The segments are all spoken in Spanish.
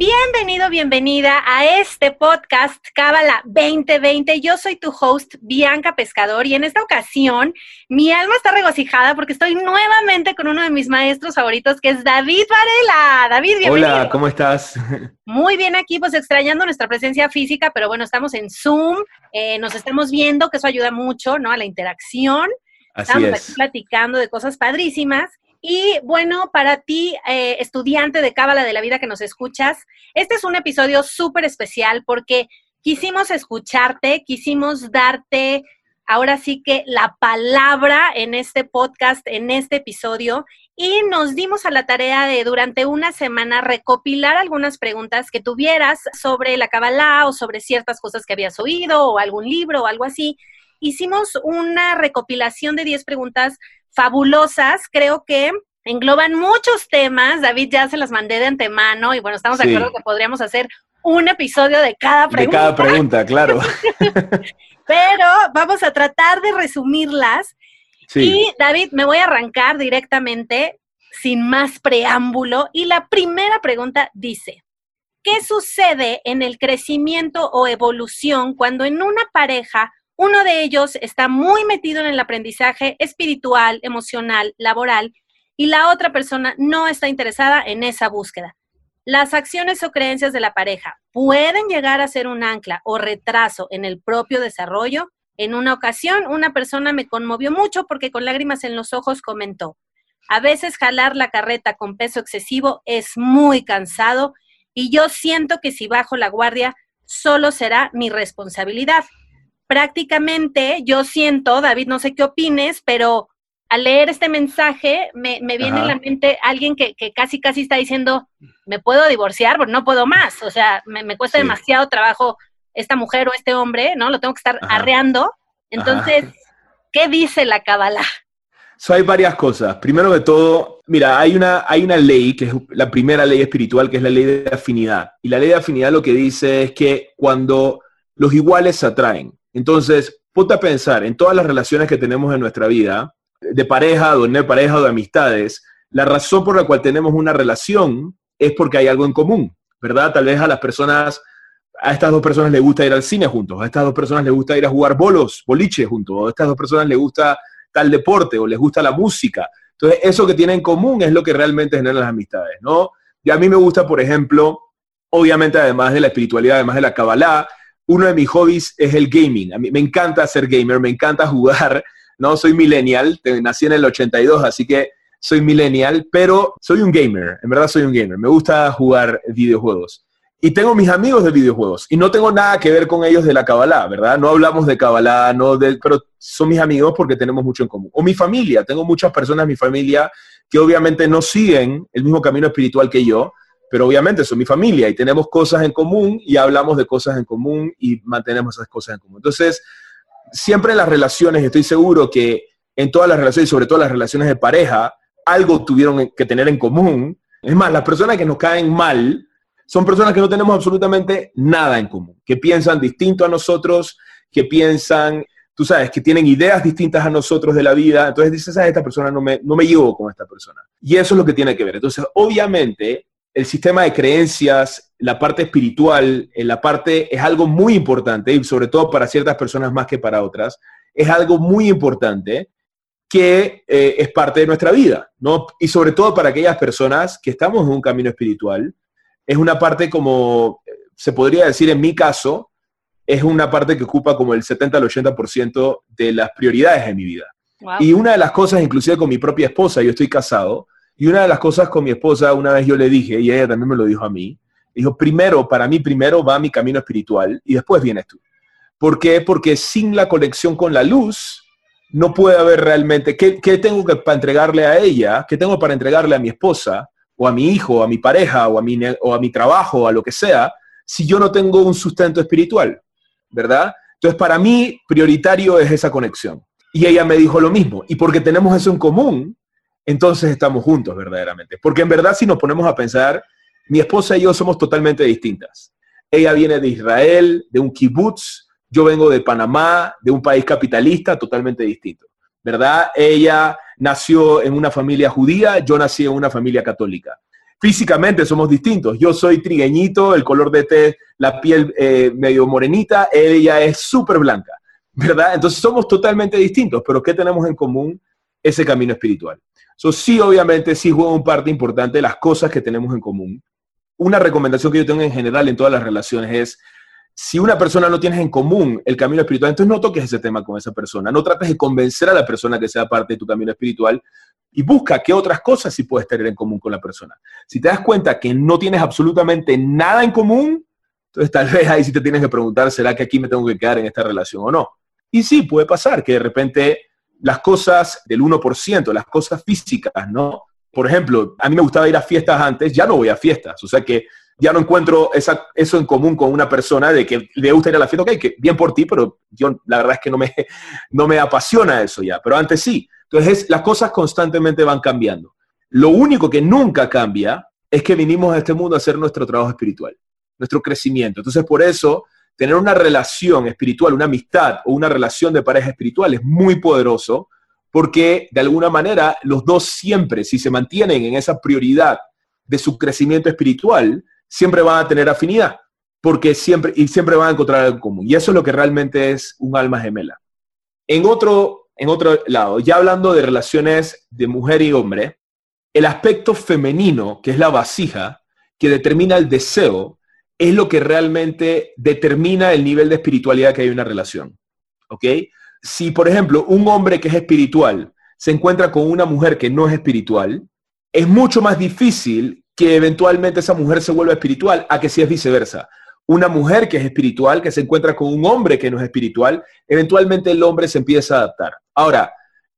Bienvenido, bienvenida a este podcast Cábala 2020. Yo soy tu host, Bianca Pescador, y en esta ocasión mi alma está regocijada porque estoy nuevamente con uno de mis maestros favoritos, que es David Varela. David, bienvenido. Hola, ¿cómo estás? Muy bien aquí, pues extrañando nuestra presencia física, pero bueno, estamos en Zoom, eh, nos estamos viendo, que eso ayuda mucho, ¿no? A la interacción. Así estamos es. aquí platicando de cosas padrísimas. Y bueno, para ti, eh, estudiante de Cábala de la Vida que nos escuchas, este es un episodio súper especial porque quisimos escucharte, quisimos darte ahora sí que la palabra en este podcast, en este episodio, y nos dimos a la tarea de durante una semana recopilar algunas preguntas que tuvieras sobre la Kabbalah o sobre ciertas cosas que habías oído o algún libro o algo así. Hicimos una recopilación de 10 preguntas fabulosas, creo que engloban muchos temas. David ya se las mandé de antemano y bueno, estamos de acuerdo que podríamos hacer un episodio de cada De pregunta. cada pregunta, claro. Pero vamos a tratar de resumirlas. Sí. Y David, me voy a arrancar directamente sin más preámbulo. Y la primera pregunta dice, ¿qué sucede en el crecimiento o evolución cuando en una pareja uno de ellos está muy metido en el aprendizaje espiritual, emocional, laboral y la otra persona no está interesada en esa búsqueda? Las acciones o creencias de la pareja pueden llegar a ser un ancla o retraso en el propio desarrollo. En una ocasión, una persona me conmovió mucho porque con lágrimas en los ojos comentó, a veces jalar la carreta con peso excesivo es muy cansado y yo siento que si bajo la guardia solo será mi responsabilidad. Prácticamente yo siento, David, no sé qué opines, pero al leer este mensaje me, me viene Ajá. a la mente alguien que, que casi, casi está diciendo, me puedo divorciar, porque no puedo más. O sea, me, me cuesta Sí. demasiado trabajo esta mujer o este hombre, ¿no? Lo tengo que estar Ajá. arreando. Entonces, ¿qué dice la Kabbalah? So, hay varias cosas. Primero de todo, mira, hay una, hay una ley, que es la primera ley espiritual, que es la ley de afinidad. Y la ley de afinidad lo que dice es que cuando los iguales se atraen. Entonces, ponte a pensar en todas las relaciones que tenemos en nuestra vida, de pareja, o no de pareja de amistades, la razón por la cual tenemos una relación es porque hay algo en común, ¿verdad? Tal vez a las personas, a estas dos personas les gusta ir al cine juntos, a estas dos personas les gusta ir a jugar bolos, boliche juntos, o a estas dos personas les gusta tal deporte o les gusta la música. Entonces, eso que tienen en común es lo que realmente genera las amistades, ¿no? Y a mí me gusta, por ejemplo, obviamente, además de la espiritualidad, además de la Kabbalah, uno de mis hobbies es el gaming. A mí me encanta ser gamer, me encanta jugar, ¿no? Soy millennial, nací en el 82, así que soy millennial, pero soy un gamer, en verdad soy un gamer. Me gusta jugar videojuegos. Y tengo mis amigos de videojuegos y no tengo nada que ver con ellos de la Kabbalah, ¿verdad? No hablamos de Kabbalah, no de, pero son mis amigos porque tenemos mucho en común. O mi familia, tengo muchas personas en mi familia que obviamente no siguen el mismo camino espiritual que yo, pero obviamente son mi familia y tenemos cosas en común y hablamos de cosas en común y mantenemos esas cosas en común. Entonces, siempre en las relaciones, estoy seguro que en todas las relaciones, sobre todo las relaciones de pareja, algo tuvieron que tener en común. Es más, las personas que nos caen mal son personas que no tenemos absolutamente nada en común, que piensan distinto a nosotros, que piensan, tú sabes, que tienen ideas distintas a nosotros de la vida. Entonces dices, a esta persona no me, no me llevo con esta persona. Y eso es lo que tiene que ver. Entonces, obviamente, el sistema de creencias, la parte espiritual, en la parte es algo muy importante, y sobre todo para ciertas personas más que para otras, es algo muy importante que eh, es parte de nuestra vida, ¿no? Y sobre todo para aquellas personas que estamos en un camino espiritual, es una parte como, eh, se podría decir en mi caso, es una parte que ocupa como el 70 al 80% de las prioridades de mi vida. Wow. Y una de las cosas, inclusive con mi propia esposa, yo estoy casado, y una de las cosas con mi esposa, una vez yo le dije, y ella también me lo dijo a mí, dijo, primero, para mí primero va mi camino espiritual y después vienes tú. ¿Por qué? Porque sin la conexión con la luz, no puede haber realmente, ¿qué, qué tengo que para entregarle a ella? ¿Qué tengo para entregarle a mi esposa? O a mi hijo, o a mi pareja, o a mi, o a mi trabajo, o a lo que sea, si yo no tengo un sustento espiritual, ¿verdad? Entonces, para mí, prioritario es esa conexión. Y ella me dijo lo mismo. Y porque tenemos eso en común, entonces estamos juntos verdaderamente. Porque en verdad si nos ponemos a pensar, mi esposa y yo somos totalmente distintas. Ella viene de Israel, de un kibutz, yo vengo de Panamá, de un país capitalista totalmente distinto. ¿Verdad? Ella nació en una familia judía, yo nací en una familia católica. Físicamente somos distintos. Yo soy trigueñito, el color de té, la piel eh, medio morenita, ella es súper blanca, ¿verdad? Entonces somos totalmente distintos, pero ¿qué tenemos en común? Ese camino espiritual. So, sí, obviamente, sí juega un parte importante de las cosas que tenemos en común. Una recomendación que yo tengo en general en todas las relaciones es si una persona no tienes en común el camino espiritual, entonces no toques ese tema con esa persona. No trates de convencer a la persona que sea parte de tu camino espiritual y busca qué otras cosas sí puedes tener en común con la persona. Si te das cuenta que no tienes absolutamente nada en común, entonces tal vez ahí sí te tienes que preguntar, ¿será que aquí me tengo que quedar en esta relación o no? Y sí, puede pasar que de repente las cosas del 1%, las cosas físicas, ¿no? Por ejemplo, a mí me gustaba ir a fiestas antes, ya no voy a fiestas. O sea que ya no encuentro eso en común con una persona de que le gusta ir a la fiesta, ok, que bien por ti, pero yo la verdad es que no me, no me apasiona eso ya, pero antes sí. Entonces las cosas constantemente van cambiando. Lo único que nunca cambia es que vinimos a este mundo a hacer nuestro trabajo espiritual, nuestro crecimiento. Entonces por eso tener una relación espiritual, una amistad o una relación de pareja espiritual es muy poderoso porque de alguna manera los dos siempre, si se mantienen en esa prioridad de su crecimiento espiritual, siempre van a tener afinidad, porque siempre, y siempre van a encontrar algo común. Y eso es lo que realmente es un alma gemela. En otro, en otro lado, ya hablando de relaciones de mujer y hombre, el aspecto femenino, que es la vasija, que determina el deseo, es lo que realmente determina el nivel de espiritualidad que hay en una relación. ¿Ok? Si, por ejemplo, un hombre que es espiritual se encuentra con una mujer que no es espiritual, es mucho más difícil que eventualmente esa mujer se vuelva espiritual a que si es viceversa. Una mujer que es espiritual, que se encuentra con un hombre que no es espiritual, eventualmente el hombre se empieza a adaptar. Ahora,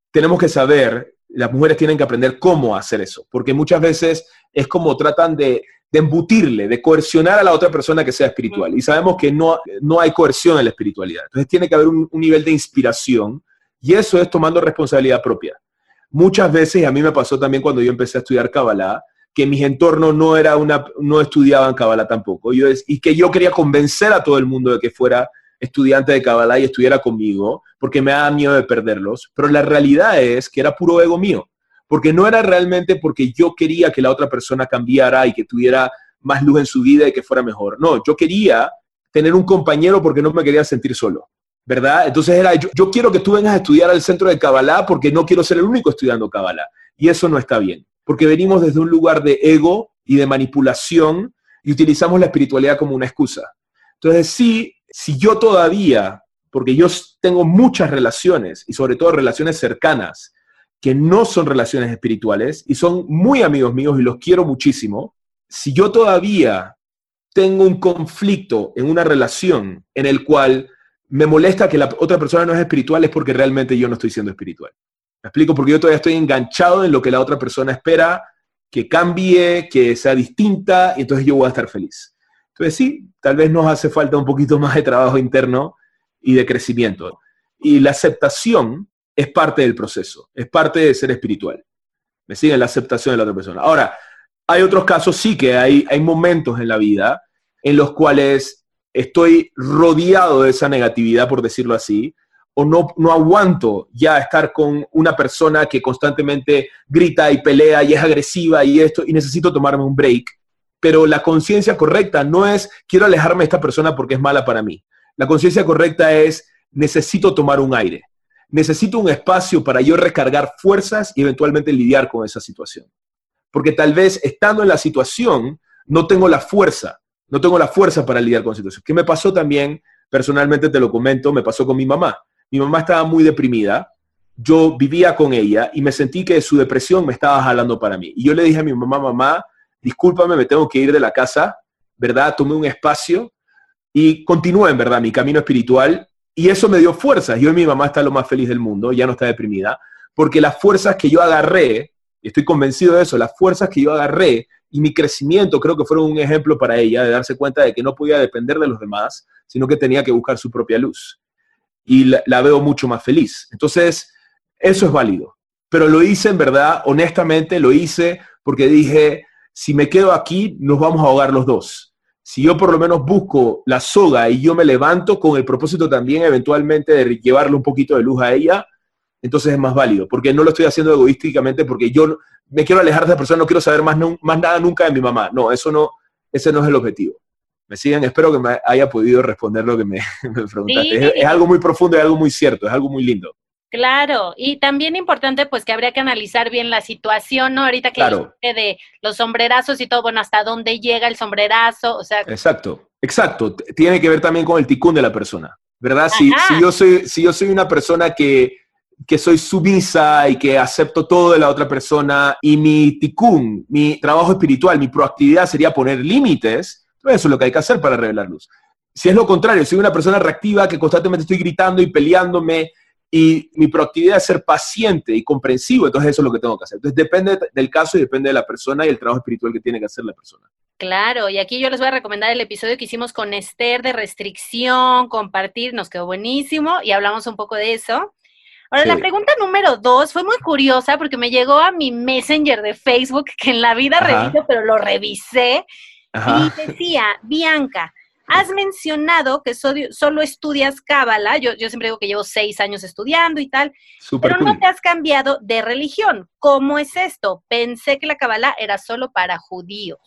tenemos que saber, las mujeres tienen que aprender cómo hacer eso, porque muchas veces es como tratan de, embutirle, de coercionar a la otra persona que sea espiritual. Y sabemos que no, no hay coerción en la espiritualidad. Entonces tiene que haber un, un nivel de inspiración y eso es tomando responsabilidad propia. Muchas veces, a mí me pasó también cuando yo empecé a estudiar Kabbalah, que mis entornos no era una, no estudiaban Kabbalah tampoco. Yo y que yo quería convencer a todo el mundo de que fuera estudiante de Kabbalah y estudiara conmigo, porque me daba miedo de perderlos. Pero la realidad es que era puro ego mío, porque no era realmente porque yo quería que la otra persona cambiara y que tuviera más luz en su vida y que fuera mejor. No, yo quería tener un compañero porque no me quería sentir solo. ¿Verdad? Entonces era, yo, yo quiero que tú vengas a estudiar al centro de Kabbalah porque no quiero ser el único estudiando Kabbalah. Y eso no está bien porque venimos desde un lugar de ego y de manipulación y utilizamos la espiritualidad como una excusa. Entonces, sí, si yo todavía, porque yo tengo muchas relaciones y sobre todo relaciones cercanas, que no son relaciones espirituales y son muy amigos míos y los quiero muchísimo, si yo todavía tengo un conflicto en una relación en el cual me molesta que la otra persona no es espiritual es porque realmente yo no estoy siendo espiritual. Me explico porque yo todavía estoy enganchado en lo que la otra persona espera, que cambie, que sea distinta, y entonces yo voy a estar feliz. Entonces sí, tal vez nos hace falta un poquito más de trabajo interno y de crecimiento. Y la aceptación es parte del proceso, es parte de ser espiritual. ¿Me siguen? La aceptación de la otra persona. Ahora, hay otros casos, sí que hay, hay momentos en la vida en los cuales estoy rodeado de esa negatividad, por decirlo así, o no, no aguanto ya estar con una persona que constantemente grita y pelea y es agresiva y esto, y necesito tomarme un break. Pero la conciencia correcta no es quiero alejarme de esta persona porque es mala para mí. La conciencia correcta es necesito tomar un aire. Necesito un espacio para yo recargar fuerzas y eventualmente lidiar con esa situación. Porque tal vez estando en la situación no tengo la fuerza, no tengo la fuerza para lidiar con la situación. ¿Qué me pasó también? Personalmente te lo comento, me pasó con mi mamá mi mamá estaba muy deprimida, yo vivía con ella y me sentí que su depresión me estaba jalando para mí. Y yo le dije a mi mamá, mamá, discúlpame, me tengo que ir de la casa, ¿verdad? Tomé un espacio y continué, en verdad, mi camino espiritual. Y eso me dio fuerzas. Yo y mi mamá está lo más feliz del mundo, ya no está deprimida, porque las fuerzas que yo agarré, y estoy convencido de eso, las fuerzas que yo agarré y mi crecimiento creo que fueron un ejemplo para ella de darse cuenta de que no podía depender de los demás, sino que tenía que buscar su propia luz. y la, veo mucho más feliz. Entonces, eso es válido. Pero lo hice en verdad, honestamente, lo hice porque dije, si me quedo aquí, nos vamos a ahogar los dos. Si yo por lo menos busco la soga y yo me levanto con el propósito también eventualmente de llevarle un poquito de luz a ella, entonces es más válido, porque no lo estoy haciendo egoísticamente, porque yo me quiero alejar de esa persona, no quiero saber más, más nada nunca de mi mamá. No, eso no, ese no es el objetivo. Me siguen, espero que me haya podido responder lo que me, preguntaste. Es, algo muy profundo y algo muy cierto, es algo muy lindo. Claro, y también importante pues que habría que analizar bien la situación, ¿no? Ahorita que claro. de los sombrerazos y todo, bueno, hasta dónde llega el sombrerazo, o sea. Exacto, exacto. Tiene que ver también con el ticún de la persona, ¿verdad? Si, si, yo soy, si yo soy una persona que que soy sumisa y que acepto todo de la otra persona y mi ticún, mi trabajo espiritual, mi proactividad sería poner límites, pues eso es lo que hay que hacer para revelar luz. Si es lo contrario, soy una persona reactiva que constantemente estoy gritando y peleándome y mi proactividad es ser paciente y comprensivo, entonces eso es lo que tengo que hacer. Entonces depende del caso y depende de la persona y el trabajo espiritual que tiene que hacer la persona. Claro, y aquí yo les voy a recomendar el episodio que hicimos con Esther de restricción, compartir, nos quedó buenísimo y hablamos un poco de eso. Ahora, la pregunta número dos fue muy curiosa porque me llegó a mi Messenger de Facebook, que en la vida reviso, pero lo revisé, y decía, Bianca, has mencionado que solo estudias Cábala, yo, yo siempre digo que llevo seis años estudiando y tal, pero no te has cambiado de religión. ¿Cómo es esto? Pensé que la Cábala era solo para judíos.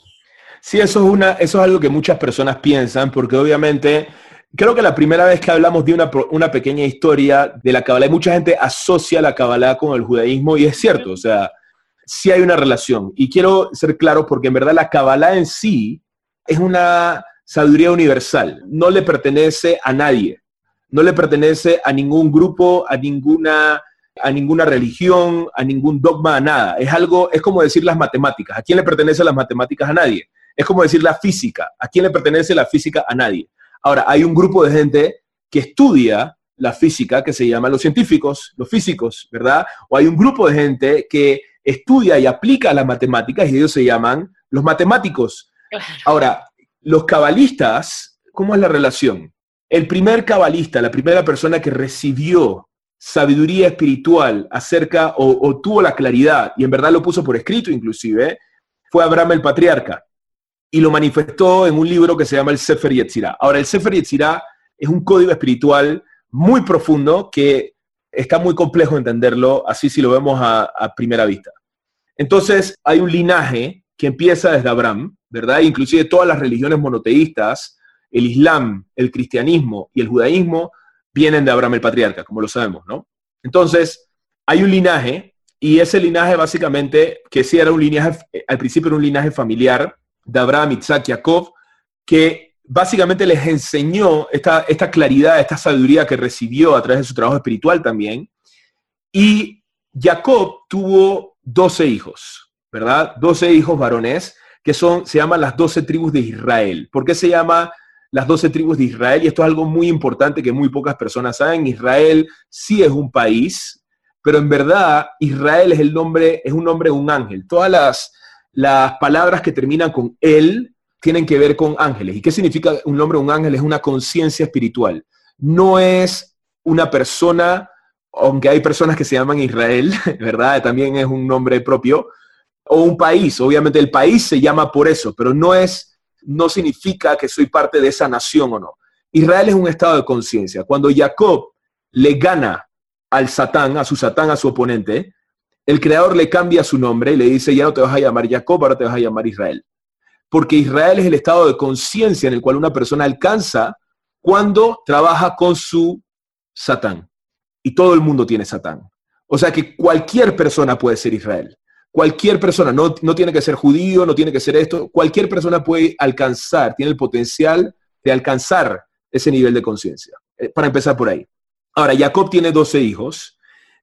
Sí, eso es, una, eso es algo que muchas personas piensan, porque obviamente creo que la primera vez que hablamos de una, pequeña historia de la Kabbalah, mucha gente asocia la Kabbalah con el judaísmo y es cierto, o sea, sí hay una relación. Y quiero ser claro porque en verdad la Kabbalah en sí es una sabiduría universal, no le pertenece a nadie, no le pertenece a ningún grupo, a ninguna a ninguna religión, a ningún dogma, a nada. Es algo, es como decir las matemáticas. ¿A quién le pertenece las matemáticas? A nadie. Es como decir la física. ¿A quién le pertenece la física? A nadie. Ahora, hay un grupo de gente que estudia la física que se llama los científicos, los físicos, ¿verdad? O hay un grupo de gente que estudia y aplica las matemáticas y ellos se llaman los matemáticos. Ahora, los cabalistas, ¿cómo es la relación? El primer cabalista, la primera persona que recibió sabiduría espiritual acerca o, tuvo la claridad, y en verdad lo puso por escrito inclusive, fue Abraham el patriarca y lo manifestó en un libro que se llama el Sefer Yetzirah. Ahora, el Sefer Yetzirah es un código espiritual muy profundo que está muy complejo entenderlo así si lo vemos a, primera vista. Entonces, hay un linaje que empieza desde Abraham, ¿verdad? Inclusive todas las religiones monoteístas, el Islam, el cristianismo y el judaísmo vienen de Abraham el patriarca, como lo sabemos, ¿no? Entonces, hay un linaje y ese linaje básicamente, que sí era un linaje, al principio era un linaje familiar, de Abraham, Isaac, Jacob, que básicamente les enseñó esta, esta claridad, esta sabiduría que recibió a través de su trabajo espiritual también. Y Jacob tuvo 12 hijos, ¿verdad? 12 hijos varones, que son, se llaman las 12 tribus de Israel. ¿Por qué se llama las 12 tribus de Israel? Y esto es algo muy importante que muy pocas personas saben. Israel sí es un país, pero en verdad Israel es el nombre, es un nombre de un ángel. Todas las, las palabras que terminan con él tienen que ver con ángeles. ¿Y qué significa un nombre un ángel? Es una conciencia espiritual. No es una persona, aunque hay personas que se llaman Israel, ¿verdad? También es un nombre propio, o un país. Obviamente el país se llama por eso, pero no es, no significa que soy parte de esa nación o no. Israel es un estado de conciencia. Cuando Jacob le gana al Satán, a su Satán, a su oponente, el creador le cambia su nombre y le dice, ya no te vas a llamar Jacob, ahora te vas a llamar Israel. Porque Israel es el estado de conciencia en el cual una persona alcanza cuando trabaja con su Satán. Y todo el mundo tiene Satán. O sea que cualquier persona puede ser Israel. Cualquier persona, no, no tiene que ser judío, no tiene que ser esto, cualquier persona puede alcanzar, tiene el potencial de alcanzar ese nivel de conciencia. Eh, para empezar por ahí. Ahora, Jacob tiene 12 hijos,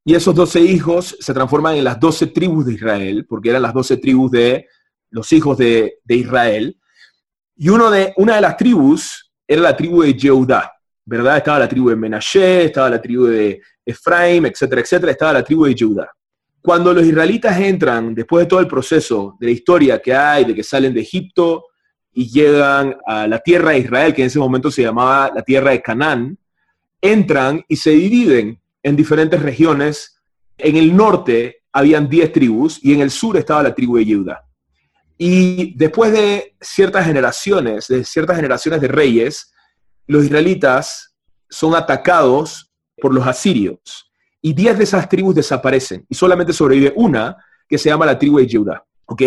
y esos doce hijos se transforman en las doce tribus de Israel, porque eran las doce tribus de los hijos de, Israel. Y uno de, una de las tribus era la tribu de Jehudá, ¿verdad? Estaba la tribu de Menashe, estaba la tribu de Efraim, etcétera, etcétera, estaba la tribu de Jehudá. Cuando los israelitas entran, después de todo el proceso de la historia que hay, de que salen de Egipto y llegan a la tierra de Israel, que en ese momento se llamaba la tierra de Canaán, entran y se dividen en diferentes regiones. En el norte habían 10 tribus y en el sur estaba la tribu de Yehuda. Y después de ciertas generaciones, de ciertas generaciones de reyes, los israelitas son atacados por los asirios. Y 10 de esas tribus desaparecen y solamente sobrevive una que se llama la tribu de Yehuda. ¿Ok?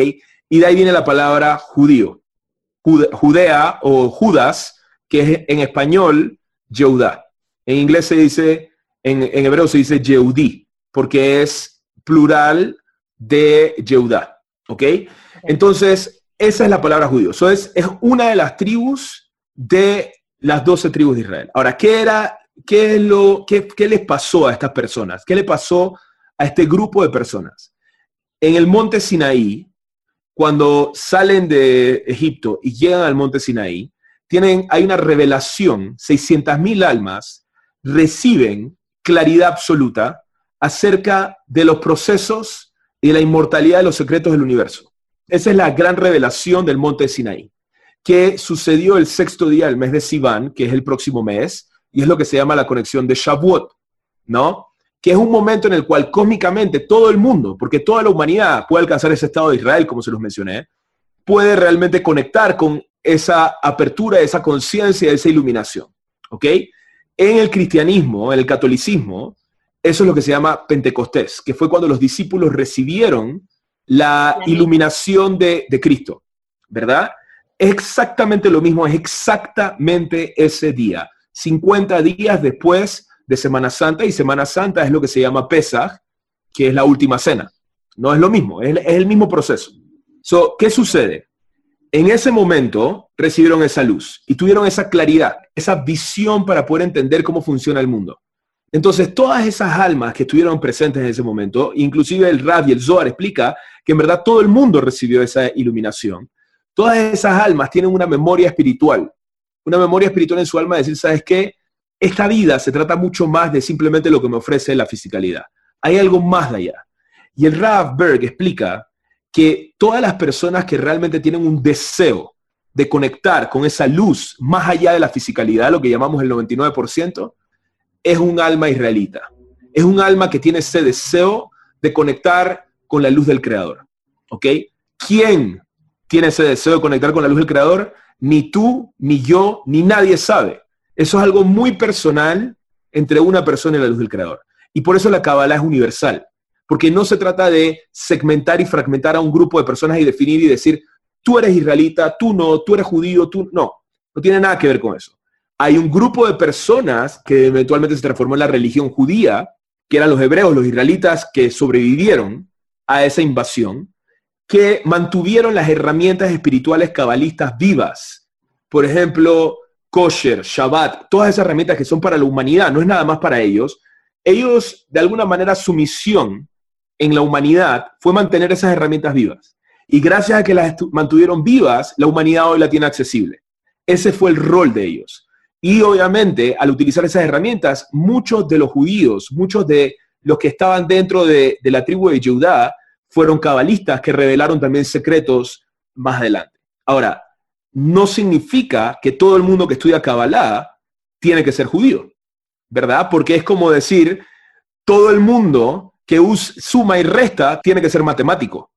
Y de ahí viene la palabra judío. Judea o Judas, que es en español Yehuda. En inglés se dice, en, hebreo se dice Yehudí, porque es plural de Yehuda. ¿Ok? Entonces, esa es la palabra judío. Eso es, es una de las tribus de las doce tribus de Israel. Ahora, ¿qué era, qué lo, qué, qué les pasó a estas personas? ¿Qué le pasó a este grupo de personas? En el monte Sinaí, cuando salen de Egipto y llegan al monte Sinaí, tienen, hay una revelación, 600.000 almas reciben claridad absoluta acerca de los procesos y de la inmortalidad de los secretos del universo. Esa es la gran revelación del monte Sinaí, que sucedió el sexto día del mes de Sivan, que es el próximo mes, y es lo que se llama la conexión de Shavuot, ¿no? que es un momento en el cual cósmicamente todo el mundo, porque toda la humanidad puede alcanzar ese estado de Israel, como se los mencioné, puede realmente conectar con esa apertura, esa conciencia, esa iluminación. ¿Ok? En el cristianismo, en el catolicismo, eso es lo que se llama Pentecostés, que fue cuando los discípulos recibieron la iluminación de, de Cristo, ¿verdad? Es exactamente lo mismo, es exactamente ese día. 50 días después de Semana Santa y Semana Santa es lo que se llama Pesach, que es la última cena. No es lo mismo, es, el mismo proceso. So, ¿Qué sucede? En ese momento recibieron esa luz y tuvieron esa claridad, esa visión para poder entender cómo funciona el mundo. Entonces, todas esas almas que estuvieron presentes en ese momento, inclusive el Rab y el Zohar explica que en verdad todo el mundo recibió esa iluminación. Todas esas almas tienen una memoria espiritual, una memoria espiritual en su alma de decir, ¿sabes qué? esta vida se trata mucho más de simplemente lo que me ofrece la fisicalidad. Hay algo más de allá. Y el Rav Berg explica que todas las personas que realmente tienen un deseo de conectar con esa luz más allá de la fisicalidad, lo que llamamos el 99%, es un alma israelita. Es un alma que tiene ese deseo de conectar con la luz del Creador. ¿Ok? ¿Quién tiene ese deseo de conectar con la luz del Creador? Ni tú, ni yo, ni nadie sabe. Eso es algo muy personal entre una persona y la luz del Creador. Y por eso la Kabbalah es universal, porque no se trata de segmentar y fragmentar a un grupo de personas y definir y decir, tú eres israelita, tú no, tú eres judío, tú no. No tiene nada que ver con eso. Hay un grupo de personas que eventualmente se transformó en la religión judía, que eran los hebreos, los israelitas que sobrevivieron a esa invasión, que mantuvieron las herramientas espirituales cabalistas vivas. Por ejemplo, kosher, Shabbat, todas esas herramientas que son para la humanidad, no es nada más para ellos, ellos, de alguna manera, su misión en la humanidad fue mantener esas herramientas vivas. Y gracias a que las mantuvieron vivas, la humanidad hoy la tiene accesible. Ese fue el rol de ellos. Y obviamente, al utilizar esas herramientas, muchos de los judíos, muchos de los que estaban dentro de, la tribu de Judá, fueron cabalistas que revelaron también secretos más adelante. Ahora, no significa que todo el mundo que estudia Kabbalah tiene que ser judío, ¿verdad? Porque es como decir, todo el mundo que suma y resta tiene que ser matemático.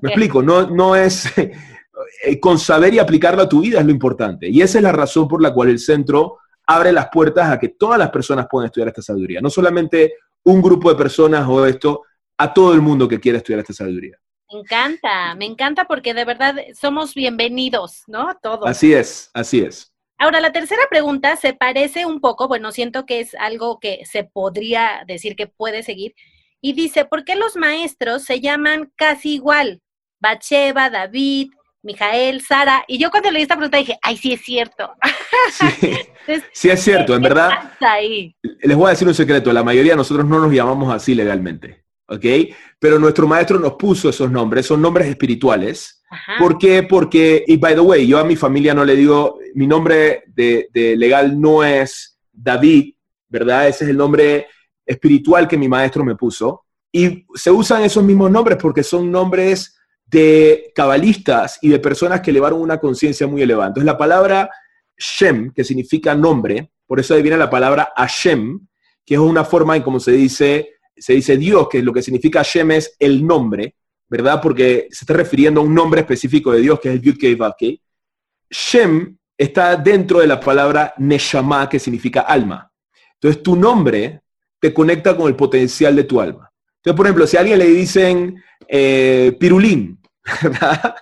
Me explico, no, no es eh, con saber y aplicarlo a tu vida es lo importante. Y esa es la razón por la cual el centro abre las puertas a que todas las personas puedan estudiar esta sabiduría. No solamente un grupo de personas o esto, a todo el mundo que quiera estudiar esta sabiduría. Me encanta, me encanta porque de verdad somos bienvenidos, ¿no? Todos. Así es, así es. Ahora, la tercera pregunta se parece un poco, bueno, siento que es algo que se podría decir que puede seguir, y dice, ¿por qué los maestros se llaman casi igual? Bacheva, David, Mijael, Sara, y yo cuando leí esta pregunta dije, ay, sí es cierto. Sí, sí es cierto, en verdad. Les voy a decir un secreto, la mayoría de nosotros no nos llamamos así legalmente. ¿Ok? Pero nuestro maestro nos puso esos nombres, son nombres espirituales. ¿Por qué? Porque, y by the way, yo a mi familia no le digo, mi nombre de, legal no es David, ¿verdad? Ese es el nombre espiritual que mi maestro me puso. Y se usan esos mismos nombres porque son nombres de cabalistas y de personas que elevaron una conciencia muy elevada. Entonces la palabra Shem, que significa nombre, por eso ahí viene la palabra Hashem, que es una forma en cómo se dice, se dice Dios, que lo que significa Hashem es el nombre, ¿verdad? Porque se está refiriendo a un nombre específico de Dios, que es el Yud Shem está dentro de la palabra Neshama, que significa alma. Entonces, tu nombre te conecta con el potencial de tu alma. Entonces, por ejemplo, si a alguien le dicen eh, pirulín, ¿verdad?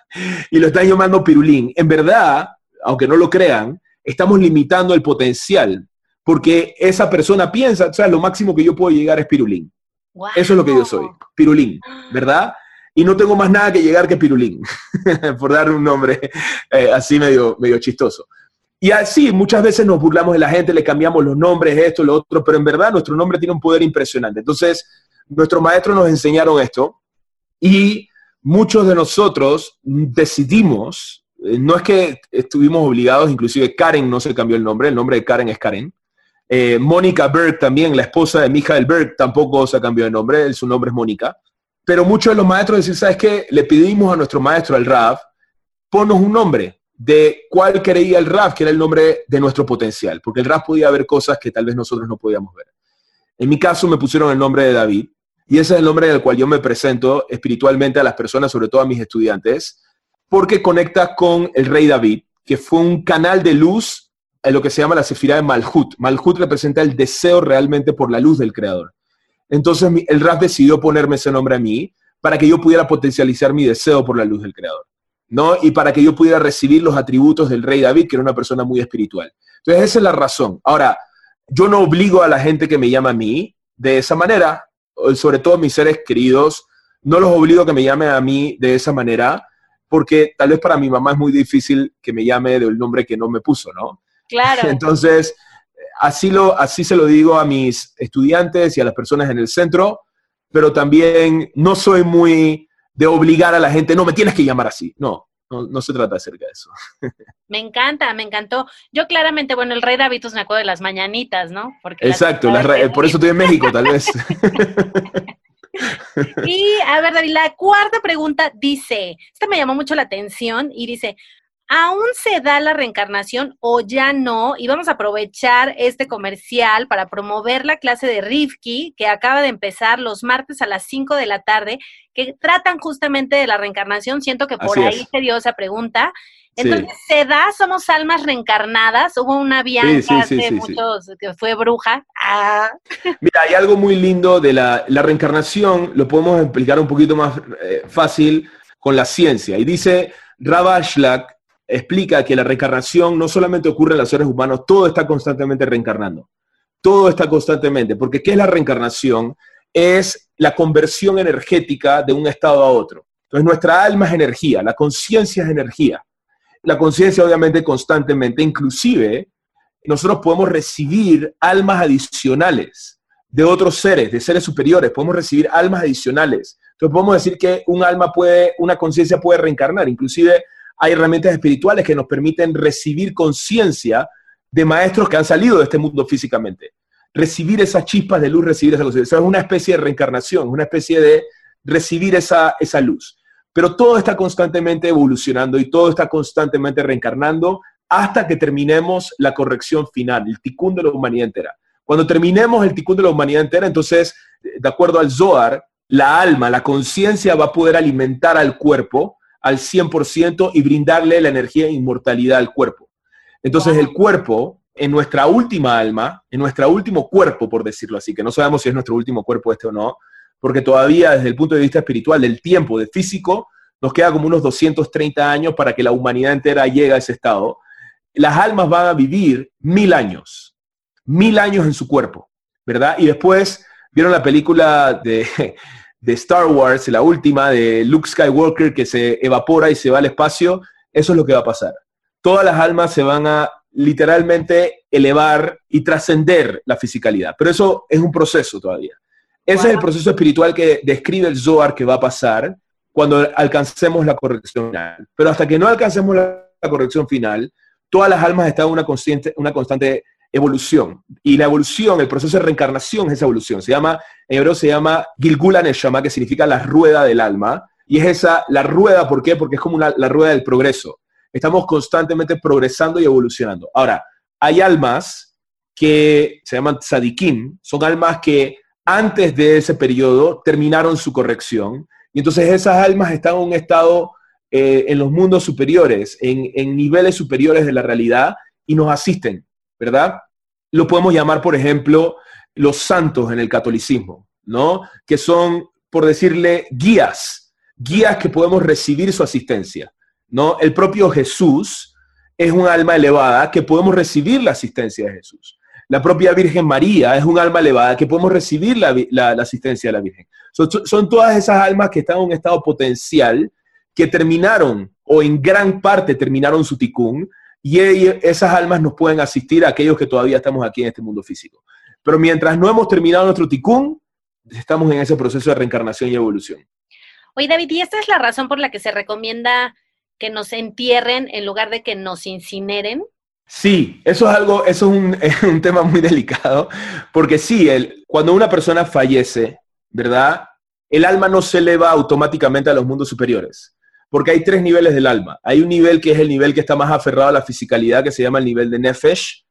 Y lo están llamando pirulín, en verdad, aunque no lo crean, estamos limitando el potencial porque esa persona piensa, o sea, lo máximo que yo puedo llegar es pirulín. Eso es lo que yo soy, pirulín, ¿verdad? Y no tengo más nada que llegar que pirulín, por dar un nombre eh, así medio, medio chistoso. Y así muchas veces nos burlamos de la gente, le cambiamos los nombres, esto, lo otro, pero en verdad nuestro nombre tiene un poder impresionante. Entonces, nuestros maestros nos enseñaron esto y muchos de nosotros decidimos, eh, no es que estuvimos obligados, inclusive Karen no se cambió el nombre, el nombre de Karen es Karen, eh, Mónica Berg también, la esposa de Michael Berg, tampoco se ha cambiado de nombre, su nombre es Mónica. Pero muchos de los maestros dicen, ¿sabes qué? Le pedimos a nuestro maestro, al Rav, ponnos un nombre de cuál creía el Rav, que era el nombre de nuestro potencial, porque el Rav podía ver cosas que tal vez nosotros no podíamos ver. En mi caso me pusieron el nombre de David, y ese es el nombre del cual yo me presento espiritualmente a las personas, sobre todo a mis estudiantes, porque conecta con el rey David, que fue un canal de luz en lo que se llama la sefirá de Malhut. Malhut representa el deseo realmente por la luz del Creador. Entonces el Raf decidió ponerme ese nombre a mí para que yo pudiera potencializar mi deseo por la luz del Creador, ¿no? Y para que yo pudiera recibir los atributos del rey David, que era una persona muy espiritual. Entonces esa es la razón. Ahora, yo no obligo a la gente que me llama a mí de esa manera, sobre todo mis seres queridos, no los obligo a que me llamen a mí de esa manera, porque tal vez para mi mamá es muy difícil que me llame del nombre que no me puso, ¿no? Claro. Entonces, así, lo, así se lo digo a mis estudiantes y a las personas en el centro, pero también no soy muy de obligar a la gente, no, me tienes que llamar así. No, no, se trata acerca de eso. Me encanta, me encantó. Yo claramente, bueno, el rey David me acuerdo de las mañanitas, ¿no? Exacto, por eso estoy en México, tal vez. y a ver, David, la cuarta pregunta dice, esta me llamó mucho la atención y dice, ¿Aún se da la reencarnación o ya no? Y vamos a aprovechar este comercial para promover la clase de Rifki que acaba de empezar los martes a las 5 de la tarde, que tratan justamente de la reencarnación. Siento que por ahí se dio esa pregunta. Entonces, ¿se da? ¿Somos almas reencarnadas? Hubo una Bianca hace muchos que fue bruja. Ah. Mira, hay algo muy lindo de la, reencarnación, lo podemos explicar un poquito más eh, fácil con la ciencia. Y dice Rabashlak explica que la reencarnación no solamente ocurre en los seres humanos, todo está constantemente reencarnando. Todo está constantemente, porque ¿qué es la reencarnación? Es la conversión energética de un estado a otro. Entonces nuestra alma es energía, la conciencia es energía. La conciencia obviamente constantemente, inclusive nosotros podemos recibir almas adicionales de otros seres, de seres superiores, podemos recibir almas adicionales. Entonces podemos decir que un alma puede, una conciencia puede reencarnar, inclusive hay herramientas espirituales que nos permiten recibir conciencia de maestros que han salido de este mundo físicamente. Recibir esas chispas de luz, recibir esa conciencia. es una especie de reencarnación, una especie de recibir esa, esa luz. Pero todo está constantemente evolucionando y todo está constantemente reencarnando hasta que terminemos la corrección final, el ticún de la humanidad entera. Cuando terminemos el ticún de la humanidad entera, entonces, de acuerdo al Zohar, la alma, la conciencia va a poder alimentar al cuerpo al 100% y brindarle la energía e inmortalidad al cuerpo. Entonces el cuerpo, en nuestra última alma, en nuestro último cuerpo, por decirlo así, que no sabemos si es nuestro último cuerpo este o no, porque todavía desde el punto de vista espiritual, del tiempo, de físico, nos queda como unos 230 años para que la humanidad entera llegue a ese estado. Las almas van a vivir mil años, mil años en su cuerpo, ¿verdad? Y después, ¿vieron la película de de Star Wars, la última de Luke Skywalker que se evapora y se va al espacio, eso es lo que va a pasar. Todas las almas se van a literalmente elevar y trascender la fisicalidad, pero eso es un proceso todavía. Ese es el proceso espiritual que describe el Zohar que va a pasar cuando alcancemos la corrección final. Pero hasta que no alcancemos la, corrección final, todas las almas están en una, una constante evolución. Y la evolución, el proceso de reencarnación es esa evolución. Se llama, en hebreo se llama Gilgula Neshama, que significa la rueda del alma. Y es esa, la rueda, ¿por qué? Porque es como la rueda del progreso. Estamos constantemente progresando y evolucionando. Ahora, hay almas que se llaman tzadikim, son almas que antes de ese periodo terminaron su corrección. Y entonces esas almas están en un estado eh, en los mundos superiores, en niveles superiores de la realidad y nos asisten, ¿verdad? Lo podemos llamar, por ejemplo, los santos en el catolicismo, ¿no? Que son, por decirle, guías, guías que podemos recibir su asistencia, ¿no? El propio Jesús es un alma elevada que podemos recibir la asistencia de Jesús. La propia Virgen María es un alma elevada que podemos recibir la, asistencia de la Virgen. Son, todas esas almas que están en un estado potencial que terminaron o en gran parte terminaron su ticún y esas almas nos pueden asistir a aquellos que todavía estamos aquí en este mundo físico. Pero mientras no hemos terminado nuestro ticún, estamos en ese proceso de reencarnación y evolución. Oye, David, ¿y esta es la razón por la que se recomienda que nos entierren en lugar de que nos incineren? Sí, eso es algo, eso es un, tema muy delicado, porque sí, el, cuando una persona fallece, ¿verdad? El alma no se eleva automáticamente a los mundos superiores, porque hay tres niveles del alma. Hay un nivel que es el nivel que está más aferrado a la fisicalidad, que se llama el nivel de Nefesh,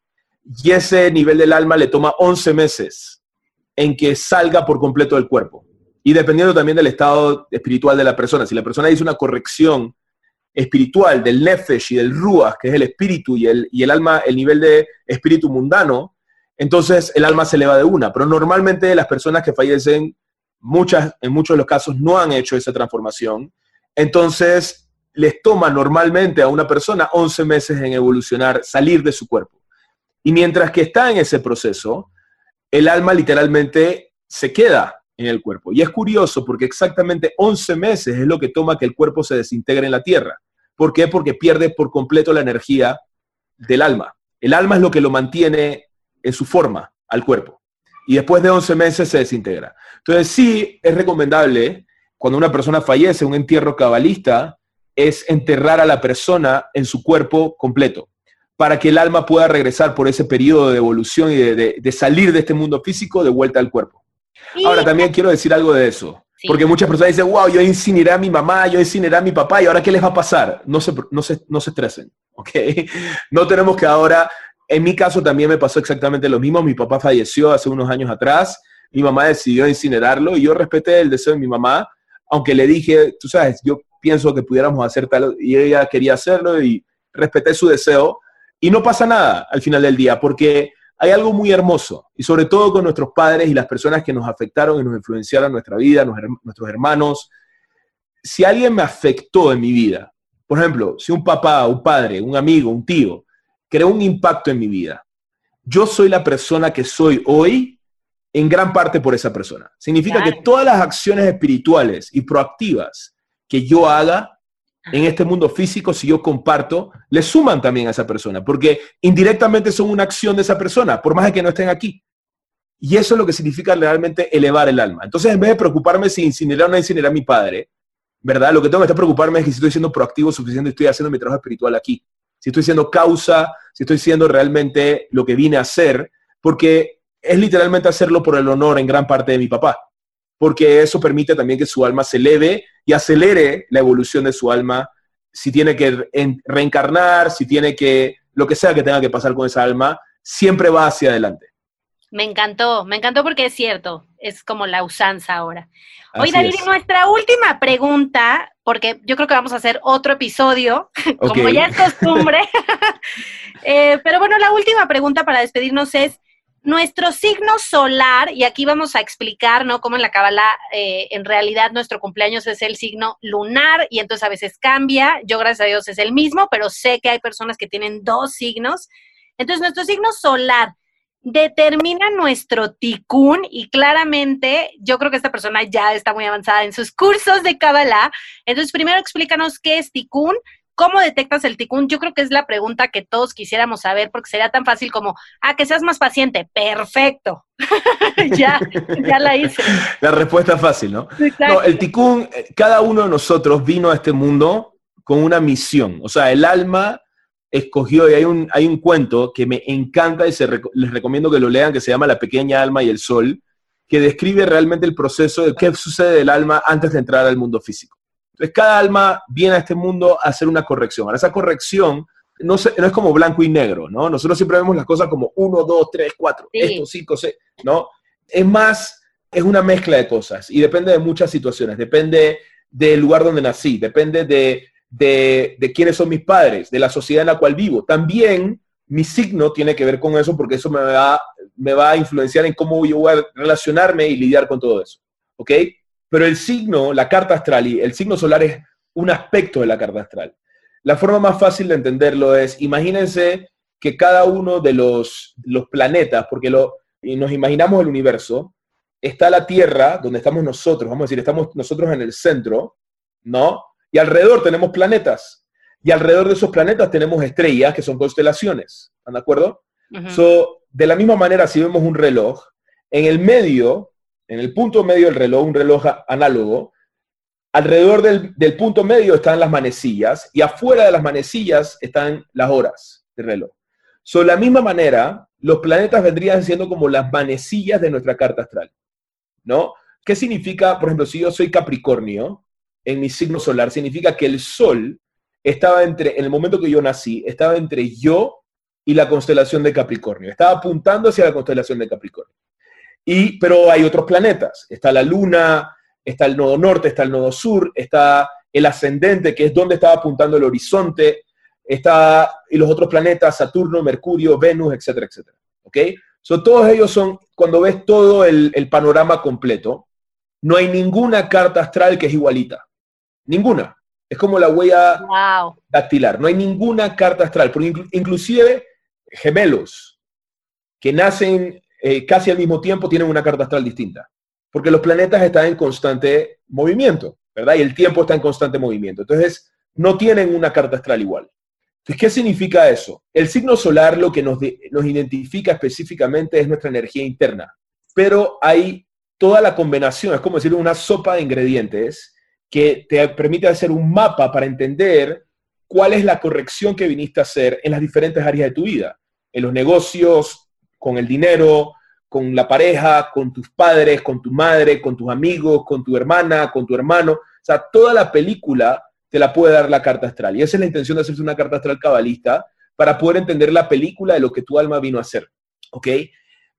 y ese nivel del alma le toma 11 meses en que salga por completo del cuerpo. Y dependiendo también del estado espiritual de la persona, si la persona hizo una corrección espiritual, del nefesh y del ruach, que es el espíritu y el, y el alma, el nivel de espíritu mundano, entonces el alma se eleva de una. Pero normalmente las personas que fallecen, muchas, en muchos de los casos no han hecho esa transformación. Entonces les toma normalmente a una persona 11 meses en evolucionar, salir de su cuerpo. Y mientras que está en ese proceso, el alma literalmente se queda en el cuerpo. Y es curioso porque exactamente 11 meses es lo que toma que el cuerpo se desintegre en la tierra. ¿Por qué? Porque pierde por completo la energía del alma. El alma es lo que lo mantiene en su forma al cuerpo. Y después de 11 meses se desintegra. Entonces sí es recomendable, cuando una persona fallece, un entierro cabalista, es enterrar a la persona en su cuerpo completo, para que el alma pueda regresar por ese periodo de evolución y de, salir de este mundo físico de vuelta al cuerpo. Ahora también quiero decir algo de eso. Porque muchas personas dicen, wow, yo incineré a mi mamá, yo incineré a mi papá, ¿y ahora qué les va a pasar? No se, no se, no se estresen, ¿ok? No tenemos que ahora, en mi caso también me pasó exactamente lo mismo, mi papá falleció hace unos años atrás, mi mamá decidió incinerarlo y yo respeté el deseo de mi mamá, aunque le dije, tú sabes, yo pienso que pudiéramos hacer tal, y ella quería hacerlo y respeté su deseo, y no pasa nada al final del día, porque hay algo muy hermoso, y sobre todo con nuestros padres y las personas que nos afectaron y nos influenciaron en nuestra vida, nuestros hermanos. Si alguien me afectó en mi vida, por ejemplo, si un papá, un padre, un amigo, un tío, creó un impacto en mi vida, yo soy la persona que soy hoy en gran parte por esa persona. Significa que todas las acciones espirituales y proactivas que yo haga en este mundo físico, si yo comparto, le suman también a esa persona, porque indirectamente son una acción de esa persona, por más de que no estén aquí. Y eso es lo que significa realmente elevar el alma. Entonces, en vez de preocuparme si incinerar o no incinerar a mi padre, ¿verdad? Lo que tengo que preocuparme es que si estoy siendo proactivo suficiente, estoy haciendo mi trabajo espiritual aquí. Si estoy siendo causa, si estoy siendo realmente lo que vine a hacer, porque es literalmente hacerlo por el honor en gran parte de mi papá porque eso permite también que su alma se eleve y acelere la evolución de su alma. Si tiene que reencarnar, si tiene que, lo que sea que tenga que pasar con esa alma, siempre va hacia adelante. Me encantó, me encantó porque es cierto, es como la usanza ahora. Oye, David, nuestra última pregunta, porque yo creo que vamos a hacer otro episodio, como ya es costumbre. Eh, pero bueno, la última pregunta para despedirnos es, nuestro signo solar, y aquí vamos a explicar, ¿no? Cómo en la Kabbalah, eh, en realidad nuestro cumpleaños es el signo lunar y entonces a veces cambia. Yo, gracias a Dios, es el mismo, pero sé que hay personas que tienen dos signos. Entonces, nuestro signo solar determina nuestro ticún y claramente yo creo que esta persona ya está muy avanzada en sus cursos de Kabbalah. Entonces, primero explícanos qué es ticún, ¿Cómo detectas el ticún? Yo creo que es la pregunta que todos quisiéramos saber porque sería tan fácil como, ah, que seas más paciente. Perfecto. ya, ya la hice. La respuesta es fácil, ¿no? No, el ticún, eh, cada uno de nosotros vino a este mundo con una misión. O sea, el alma escogió, y hay un, hay un cuento que me encanta y se, les recomiendo que lo lean, que se llama La pequeña alma y el sol, que describe realmente el proceso de qué sucede del alma antes de entrar al mundo físico. Entonces, cada alma viene a este mundo a hacer una corrección. Ahora, esa corrección no, no es como blanco y negro, ¿no? Nosotros siempre vemos las cosas como uno, dos, tres, cuatro, esto, cinco, seis, ¿no? Es más, es una mezcla de cosas y depende de muchas situaciones, depende del lugar donde nací, depende de, de, quiénes son mis padres, de la sociedad en la cual vivo. También mi signo tiene que ver con eso porque eso me va, me va a influenciar en cómo yo voy a relacionarme y lidiar con todo eso. ¿Ok? Pero el signo, la carta astral y el signo solar es un aspecto de la carta astral. La forma más fácil de entenderlo es, imagínense que cada uno de los, los planetas, porque lo, nos imaginamos el universo, está la Tierra, donde estamos nosotros, vamos a decir, estamos nosotros en el centro, ¿no? Y alrededor tenemos planetas. Y alrededor de esos planetas tenemos estrellas, que son constelaciones. ¿Están de acuerdo? de la misma manera, si vemos un reloj, en el medio, en el punto medio del reloj, un reloj análogo, alrededor del, punto medio están las manecillas y afuera de las manecillas están las horas del reloj. So, de la misma manera, los planetas vendrían siendo como las manecillas de nuestra carta astral. ¿no? ¿Qué significa, por ejemplo, si yo soy Capricornio, en mi signo solar, significa que el Sol estaba entre, en el momento que yo nací, estaba entre yo y la constelación de Capricornio. Estaba apuntando hacia la constelación de Capricornio. Y, pero hay otros planetas. Está la Luna, está el nodo norte, está el nodo sur, está el ascendente, que es donde estaba apuntando el horizonte, está y los otros planetas, Saturno, Mercurio, Venus, etcétera, etcétera. ¿Ok? todos ellos son, cuando ves todo el, panorama completo, no hay ninguna carta astral que es igualita. Ninguna. Es como la huella dactilar. No hay ninguna carta astral. Porque inclusive gemelos que nacen eh, casi al mismo tiempo tienen una carta astral distinta. Porque los planetas están en constante movimiento, ¿verdad? Y el tiempo está en constante movimiento. Entonces, no tienen una carta astral igual. ¿qué significa eso? El signo solar lo que nos, nos identifica específicamente es nuestra energía interna, pero hay toda la combinación, es como decir una sopa de ingredientes que te permite hacer un mapa para entender cuál es la corrección que viniste a hacer en las diferentes áreas de tu vida, en los negocios, con el dinero, con la pareja, con tus padres, con tu madre, con tus amigos, con tu hermana, con tu hermano. O sea, toda la película te la puede dar la carta astral. Y esa es la intención de hacerse una carta astral cabalista para poder entender la película de lo que tu alma vino a hacer. ¿Ok?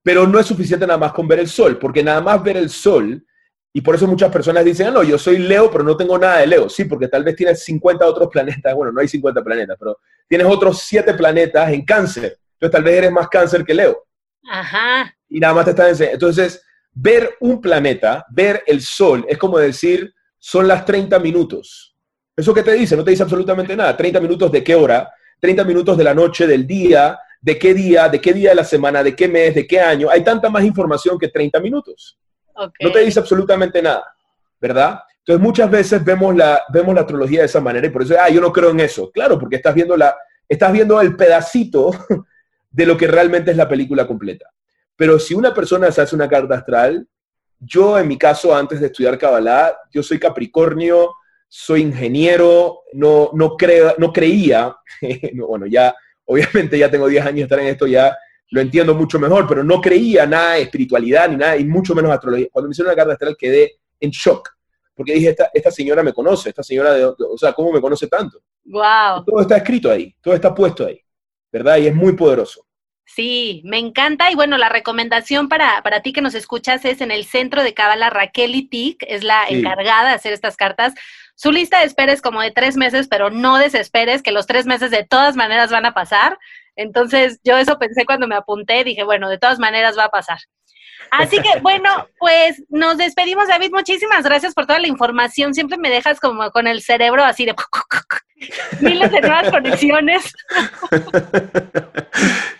Pero no es suficiente nada más con ver el sol, porque nada más ver el sol, y por eso muchas personas dicen, ah, no, yo soy Leo, pero no tengo nada de Leo. Sí, porque tal vez tienes 50 otros planetas, bueno, no hay 50 planetas, pero tienes otros 7 planetas en cáncer. Entonces tal vez eres más cáncer que Leo. Ajá. Y nada más te estás enseñando. Entonces, ver un planeta, ver el sol, es como decir, son las 30 minutos. ¿Eso qué te dice? No te dice absolutamente nada. 30 minutos de qué hora, 30 minutos de la noche, del día, de qué día, de qué día de la semana, de qué mes, de qué año. Hay tanta más información que 30 minutos. No te dice absolutamente nada, ¿verdad? Entonces muchas veces vemos la, vemos la astrología de esa manera y por eso, ah, yo no creo en eso. Claro, porque estás viendo, la, estás viendo el pedacito de lo que realmente es la película completa. Pero si una persona se hace una carta astral, yo en mi caso, antes de estudiar Kabbalah, yo soy Capricornio, soy ingeniero, no, no, no creía, bueno, ya obviamente ya tengo 10 años de estar en esto, ya lo entiendo mucho mejor, pero no creía nada de espiritualidad ni nada, y mucho menos astrología. Cuando me hicieron una carta astral quedé en shock, porque dije, esta, esta señora me conoce, esta señora, de, o sea, ¿cómo me conoce tanto? Wow. Todo está escrito ahí, todo está puesto ahí, ¿verdad? Y es muy poderoso. Sí, me encanta. Y bueno, la recomendación para, para ti que nos escuchas es en el centro de Cábala, Raquel Itik, es la encargada de hacer estas cartas. Su lista de espera es como de tres meses, pero no desesperes, que los tres meses de todas maneras van a pasar. Entonces, yo eso pensé cuando me apunté, dije, bueno, de todas maneras va a pasar. Así que, bueno, pues nos despedimos, David. Muchísimas gracias por toda la información. Siempre me dejas como con el cerebro así de miles de nuevas conexiones.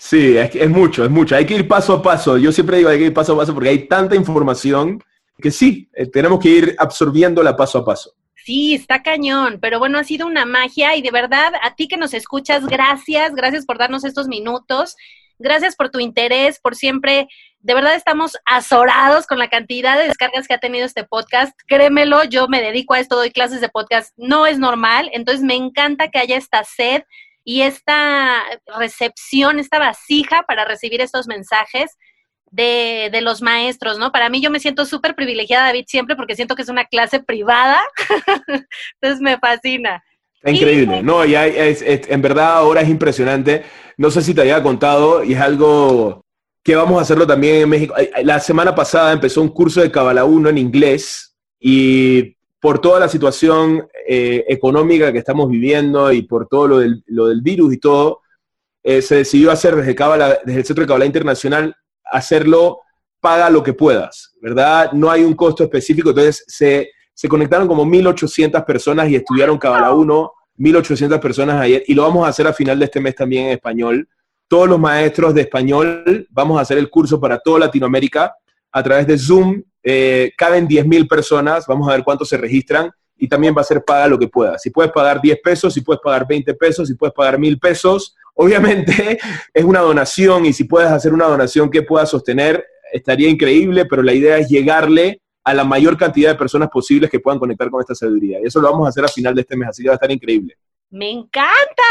Sí, es, es mucho, es mucho. Hay que ir paso a paso. Yo siempre digo, hay que ir paso a paso porque hay tanta información que sí, eh, tenemos que ir absorbiéndola paso a paso. Sí, está cañón, pero bueno, ha sido una magia y de verdad, a ti que nos escuchas, gracias, gracias por darnos estos minutos, gracias por tu interés, por siempre, de verdad estamos azorados con la cantidad de descargas que ha tenido este podcast. Créemelo, yo me dedico a esto, doy clases de podcast, no es normal, entonces me encanta que haya esta sed y esta recepción, esta vasija para recibir estos mensajes de, de, los maestros, ¿no? Para mí yo me siento súper privilegiada, David, siempre porque siento que es una clase privada, entonces me fascina. increíble, no, ya es, en verdad ahora es impresionante. No sé si te había contado y es algo que vamos a hacerlo también en México. La semana pasada empezó un curso de Kabbalah 1 en inglés y por toda la situación eh, económica que estamos viviendo y por todo lo del, virus y todo, eh, se decidió hacer desde, desde el Centro de Kabbalah Internacional, hacerlo paga lo que puedas, ¿verdad? No hay un costo específico, entonces se, se conectaron como 1.800 personas y estudiaron Kabbalah 1, 1.800 personas ayer, y lo vamos a hacer a final de este mes también en español. Todos los maestros de español vamos a hacer el curso para toda Latinoamérica a través de Zoom. Eh, caben 10.000 personas, vamos a ver cuántos se registran y también va a ser paga lo que puedas. Si puedes pagar 10 pesos, si puedes pagar 20 pesos, si puedes pagar 1.000 pesos, obviamente es una donación y si puedes hacer una donación que pueda sostener, estaría increíble, pero la idea es llegarle a la mayor cantidad de personas posibles que puedan conectar con esta sabiduría. Y eso lo vamos a hacer a final de este mes, así que va a estar increíble. Me encanta,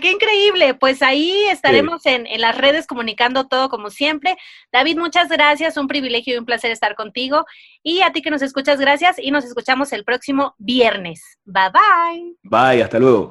qué increíble. Pues ahí estaremos en, en, las redes comunicando todo como siempre. David, muchas gracias, un privilegio y un placer estar contigo. Y a ti que nos escuchas, gracias y nos escuchamos el próximo viernes. Bye bye. Bye, hasta luego.